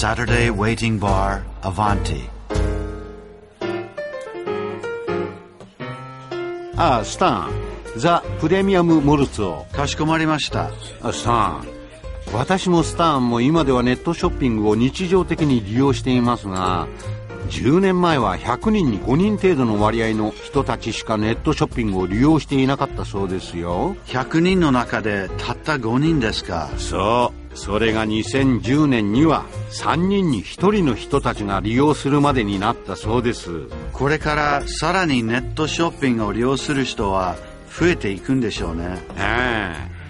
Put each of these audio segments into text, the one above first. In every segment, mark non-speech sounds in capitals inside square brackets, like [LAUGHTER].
Saturday Waiting Bar Avanti. ああスタンザ・プレミアム・モルツをかしこまりました。あスタン私もスタンも今ではネットショッピングを日常的に利用していますが10年前は100人に5人程度の割合の人たちしかネットショッピングを利用していなかったそうですよ100人の中でたった5人ですか。そうそれが2010年には3人に1人の人たちが利用するまでになったそうですこれからさらにネットショッピングを利用する人は増えていくんでしょうね。ええ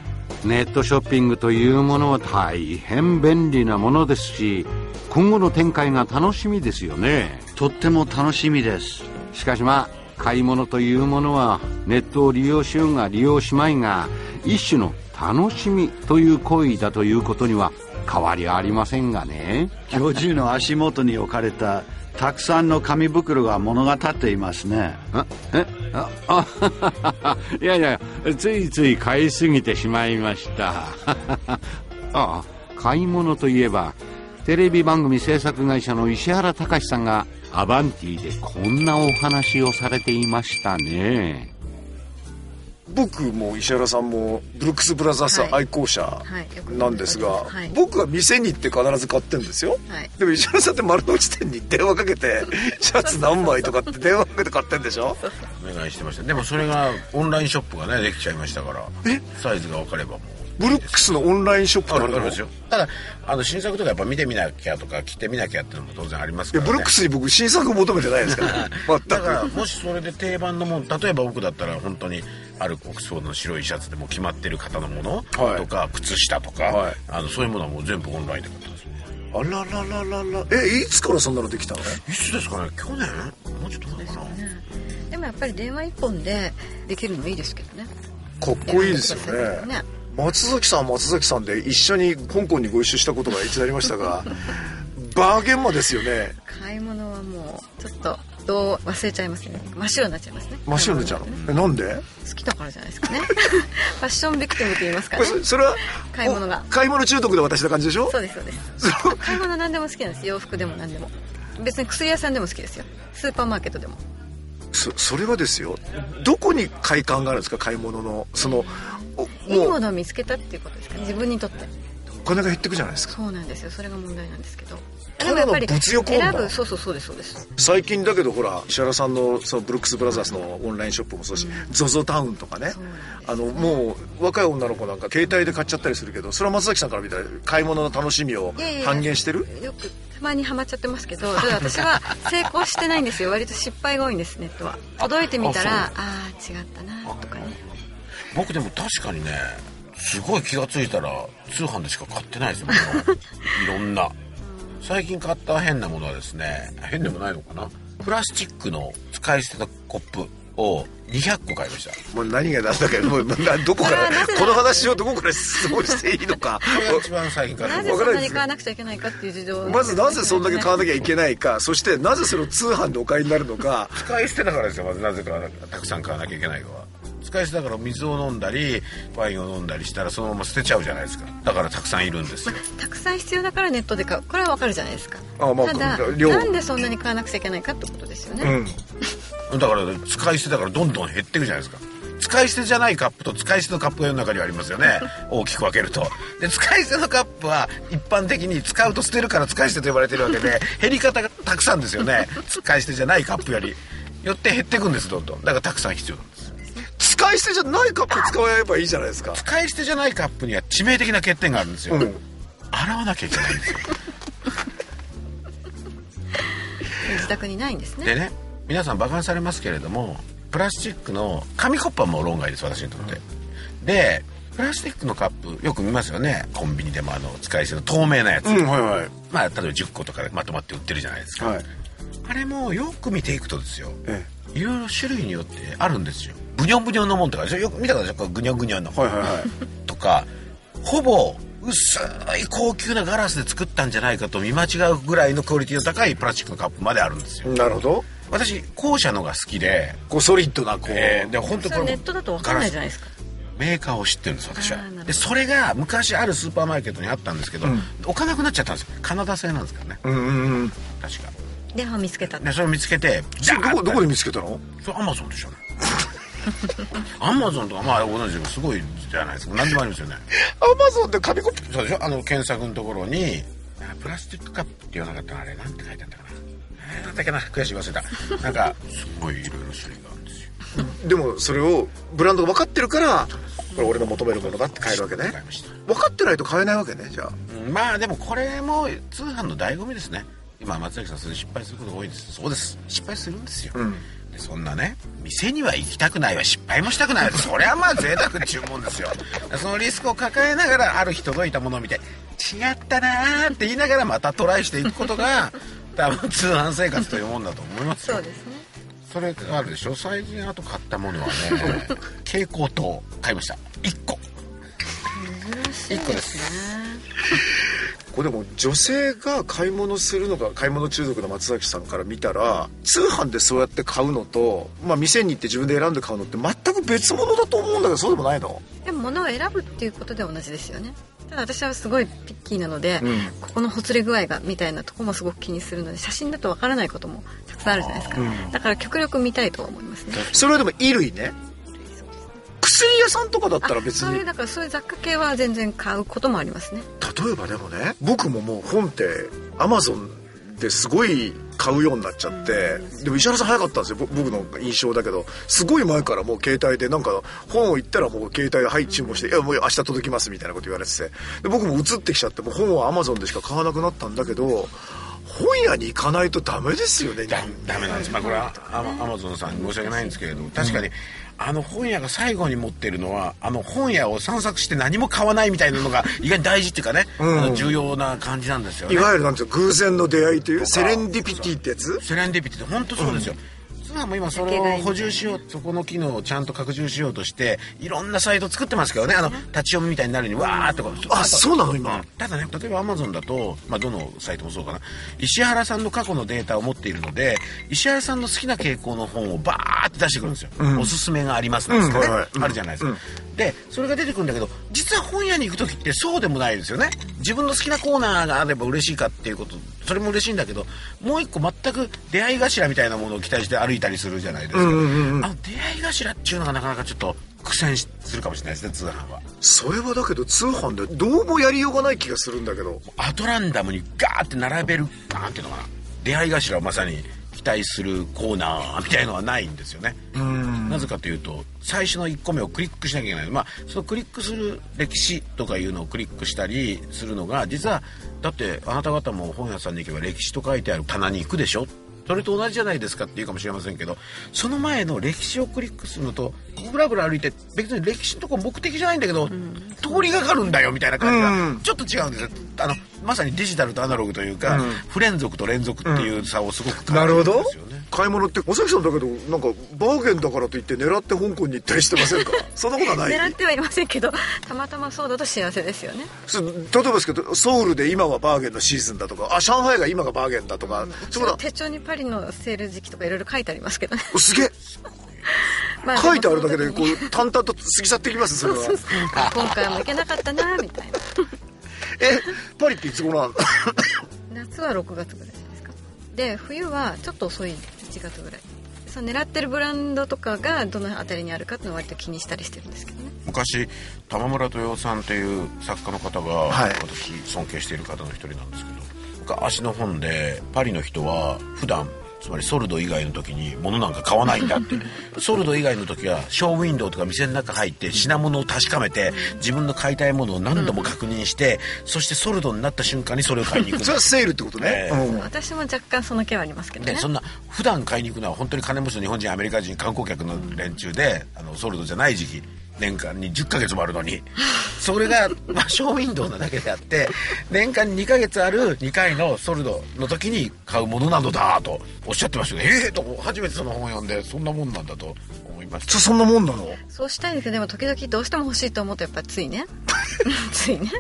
ネットショッピングというものは大変便利なものですし今後の展開が楽しみですよねとっても楽しみです。しかしまあ買い物というものはネットを利用しようが利用しまいが一種の楽しみという行為だということには変わりはありませんがね。教授の足元に置かれたたくさんの紙袋が物語っていますね。あえああいやいやついつい買いすぎてしまいました。[LAUGHS] ああ買い物といえばテレビ番組制作会社の石原隆さんがアバンティでこんなお話をされていましたね僕も石原さんもブルックス・ブラザース愛好者なんですが、はい。僕は店に行って必ず買ってるんですよ、はいでも石原さんって丸の内店に電話かけて [LAUGHS] シャツ何枚とかって電話かけて買ってんでしょお願いしてました。でもそれがオンラインショップがねできちゃいましたからえ？サイズが分かればもう。ブルックスのオンラインショップあるのるあるですよ。ただあの新作とかやっぱ見てみなきゃとか着てみなきゃっていうのも当然ありますから、ね、ブルックスに僕新作求めてないですから全 [LAUGHS] だからくもしそれで定番のもの例えば僕だったら本当にあるオックスフォードの白いシャツでも決まってる型のものはい。とか、靴下とか、はい。あのそういうものはもう全部オンラインで買ったんです。よあらららららえいつからそんなのできたの？いつですかね？去年？もうちょっと前かな。でもやっぱり電話一本でできるのいいですけどね。かっこいいですよね。ね。松崎さんは松崎さんで一緒に香港にご一緒したことが一度ありましたが [LAUGHS] バーゲンマですよね。買い物はもうちょっとどう忘れちゃいますね。真っ白になっちゃいますね。真っ白になっちゃうの？買いえなんで？好きだからじゃないですかね。[LAUGHS] ファッションビクティムと言いますかこねれそそれは？買い物が。お買い物中毒で渡した感じでしょ？そうですそうです。買い物何でも好きなんです。洋服でも何でも。別に薬屋さんでも好きですよ。スーパーマーケットでも。そそれはですよ。どこに快感があるんですか？買い物の。そのおいいものを見つけたっていうことですかね。自分にとってお金が減ってくじゃないですか。そうなんですよ。それが問題なんですけど。ただの物欲女選ぶそうそうそうですそうです。最近だけどほら石原さんのそのブルックス・ブラザーズのオンラインショップもそうだし ZOZO タウンとかね。そうなんあのもう若い女の子なんか携帯で買っちゃったりするけどそれは松崎さんから見たら買い物の楽しみを半減してる？よくたまにハマっちゃってますけど [LAUGHS] ただ私は成功してないんですよ。割と失敗が多いんですネットは。届いてみたらああー違ったなとかね。僕でも確かにねすごい気が付いたら通販でしか買ってないですよ。も [LAUGHS] ういろんな。最近買った変なものはですね変でもないのかな？プラスチックの使い捨てたコップを200個買いました。もう何が [LAUGHS] なんだけどもうなどこから [LAUGHS] この話をどこから質問していいのか。一番最近買った。なぜそんなに買わなくちゃいけないかっていう事情。まずなぜそんだけ買わなきゃいけないか。そしてなぜそれを通販でお買いになるのか。使い捨てだからですよ。まずなぜかたくさん買わなきゃいけないかは使い捨てだから水を飲んだりワインを飲んだりしたらそのまま捨てちゃうじゃないですか。だからたくさんいるんですよ。たくさん必要だからネットで買う。これはわかるじゃないですか。あまあただ量。なんでそんなに買わなくちゃいけないかってことですよね、うん。だから使い捨てだからどんどん減っていくじゃないですか。使い捨てじゃないカップと使い捨てのカップが世の中にはありますよね。[LAUGHS] 大きく分けると。で使い捨てのカップは一般的に使うと捨てるから使い捨てと呼ばれてるわけで減り方がたくさんですよね。使い捨てじゃないカップより。よって減っていくんですどんどん。だからたくさん必要なんです使い捨てじゃないカップ使えばいいじゃないですか。使い捨てじゃないカップには致命的な欠点があるんですよ、うん。洗わなきゃいけないんですよ。[LAUGHS] 自宅にないんですね。でね皆さん馬鹿にされますけれどもプラスチックの紙コップはもう論外です私にとって、でプラスチックのカップよく見ますよね。コンビニでもあの使い捨ての透明なやつ、うんはいはい。まあ例えば10個とかでまとまって売ってるじゃないですか、はい。あれもよく見ていくとですよ。え。いろいろ種類によってあるんですよブニョンブニョンのもんとかでしょよく見たことあるでしょこうグニョグニョンの、はいはいはい。とかほぼ薄い高級なガラスで作ったんじゃないかと見間違うぐらいのクオリティの高いプラスチックのカップまであるんですよ。なるほど。私後者のが好きで、こうソリッドなこう、えーで本当それネットだとわかんないじゃないですか。メーカーを知ってるんです私はでそれが昔あるスーパーマーケットにあったんですけど、置かなくなっちゃったんですよ。カナダ製なんですからね。うんうんうん。確か。で見つけたでそれを見つけてそれどこどこで見見つけたの？それアマゾンでしょうね [LAUGHS] アマゾンとかまあ同じくすごいじゃないですか。何でもありますよね。アマゾンで紙コップそうでしょ？あの検索のところにあプラスチックカップって言わなかったなあれなんて書いてあったかな？えーなんだっけな悔しい忘れた。[LAUGHS] なんかすごいいろいろ種類があるんですよ。でもそれをブランドが分かってるからこれ俺の求めるものだって買えるわけね。分かってないと買えないわけねじゃあ。うんまあでもこれも通販の醍醐味ですね今松崎さんそれ失敗することが多いですそうです失敗するんですよ、でそんなね店には行きたくないわ。失敗もしたくないわ。それはまあ贅沢っちゅうもんですよ。そのリスクを抱えながらある日届いたものを見て違ったなーって言いながらまたトライしていくことが多分通販生活というもんだと思いますよ。そうですね。それがあるでしょ。最近あと買ったものはね [LAUGHS] 蛍光灯買いました。1個1個です。これでも女性が買い物するのが買い物中毒の松崎さんから見たら通販でそうやって買うのと、まあ、店に行って自分で選んで買うのって全く別物だと思うんだけどそうでもないの？でも物を選ぶっていうことで同じですよね。ただ私はすごいピッキーなので、うん。ここのほつれ具合がみたいなとこもすごく気にするので写真だとわからないこともたくさんあるじゃないですか、だから極力見たいとは思いますね。それはでも衣類ね薬屋さんとかだったら別そういにうだからそういう雑貨系は全然買うこともありますね。例えばでもね僕ももう本ってアマゾンですごい買うようになっちゃってでも石原さん早かったんですよぼ僕の印象だけど。すごい前からもう携帯でなんか本を言ったらもう携帯で「はい注文して「いやもう明日届きます」みたいなこと言われてて。で僕も移ってきちゃってもう本はアマゾンでしか買わなくなったんだけど本屋に行かないとダメですよねだダメなんです、まあ、これはアマアマゾンさんに申し訳ないんですけれど確かに、あの本屋が最後に持ってるのはあの本屋を散策して何も買わないみたいなのが [LAUGHS] 意外に大事っていうかね、あの重要な感じなんですよね。いわゆるなんていうの偶然の出会いというセレンディピティってやつ？セレンディピティって本当そうですよ、通販も今それを補充しようそこの機能をちゃんと拡充しようとしていろんなサイト作ってますけどね。あの立ち読みみたいになるにわーっとこうあそうなの今。ただね例えばアマゾンだと、まあ、どのサイトもそうかな。石原さんの過去のデータを持っているので石原さんの好きな傾向の本をバーって出してくるんですよ、おすすめがありますなんですかね、うんはいはい。うん。あるじゃないですか、でそれが出てくるんだけど実は本屋に行く時ってそうでもないですよね。自分の好きなコーナーがあれば嬉しいかっていうことそれも嬉しいんだけどもう一個全く出会い頭みたいなものを期待して歩いたりするじゃないですか、あの出会い頭っていうのがなかなかちょっと苦戦しするかもしれないですね通販は。それはだけど通販でどうもやりようがない気がするんだけど。アトランダムにガーって並べるなんていうのかな出会い頭をまさに期待するコーナーみたいのはないんですよねなぜかというと最初の1個目をクリックしなきゃいけない。まあそのクリックする歴史とかいうのをクリックしたりするのが実はだってあなた方も本屋さんに行けば歴史と書いてある棚に行くでしょ？それと同じじゃないですかって言うかもしれませんけどその前の歴史をクリックするのとブラブラ歩いて別に歴史のとこ目的じゃないんだけど、通りがかるんだよみたいな感じがちょっと違うんですよ。あのまさにデジタルとアナログというか、不連続と連続っていう差をすごく感じるんなるほど。ですよね。買い物っておさきさんだけどなんかバーゲンだからといって狙って香港に行ったりしてませんか？[LAUGHS] そんなことはない？狙ってはいませんけど [LAUGHS] たまたまそうだと幸せですよね。す例えばですけどソウルで今はバーゲンのシーズンだとかあ上海が今がバーゲンだとか、そうだ手帳にパリのセール時期とかいろいろ書いてありますけどね、[LAUGHS] すげえ。ま書いてあるだけでこう淡々と過ぎ去ってきますそれは。あ今回も行けなかったなみたいなえパリっていつ頃なんだ夏は6月ぐらいじゃないですか？で冬はちょっと遅い1月ぐらい。その狙ってるブランドとかがどの辺りにあるかっていうのを割と気にしたりしてるんですけどね。昔玉村豊さんという作家の方が、はい。私尊敬している方の一人なんですけど昔の本でパリの人は普段つまりソルド以外の時に物なんか買わないんだって。[LAUGHS] ソルド以外の時はショーウィンドウとか店の中入って品物を確かめて自分の買いたいものを何度も確認して、そしてソルドになった瞬間にそれを買いに行くん [LAUGHS] それだはセールってことね、ええ。うん。私も若干その気はありますけどね。でそんな普段買いに行くのは本当に金持ちの日本人アメリカ人観光客の連中で、あのソルドじゃない時期年間に10ヶ月もあるのに。それが、まあ、ショーウィンドウなだけであって年間に2ヶ月ある2回のソルドの時に買うものなのだとおっしゃってましたねええと初めてその本を読んでそんなもんなんだと思いましたそそんなもんなの？そうしたいんですけどでも時々どうしても欲しいと思うとやっぱついね。[LAUGHS] ついね。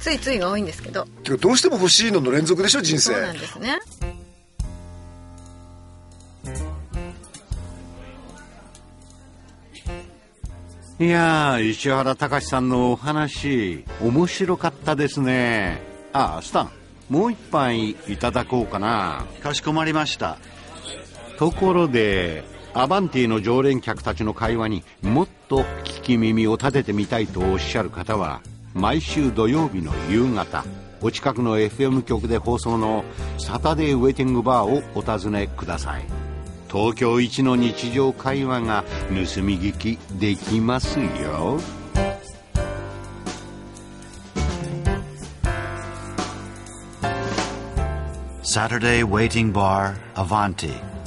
ついついが多いんですけど。てかどうしても欲しいのの連続でしょ人生。そうなんですねいやー石原隆さんのお話面白かったですね。あスタンもう一杯いただこうかな。かしこまりました。ところでアバンティの常連客たちの会話にもっと聞き耳を立ててみたいとおっしゃる方は毎週土曜日の夕方お近くの FM 局で放送のサタデーウェイティングバーをお尋ねください東京一の日常会話が盗み聞きできますよ Saturday Waiting Bar Avanti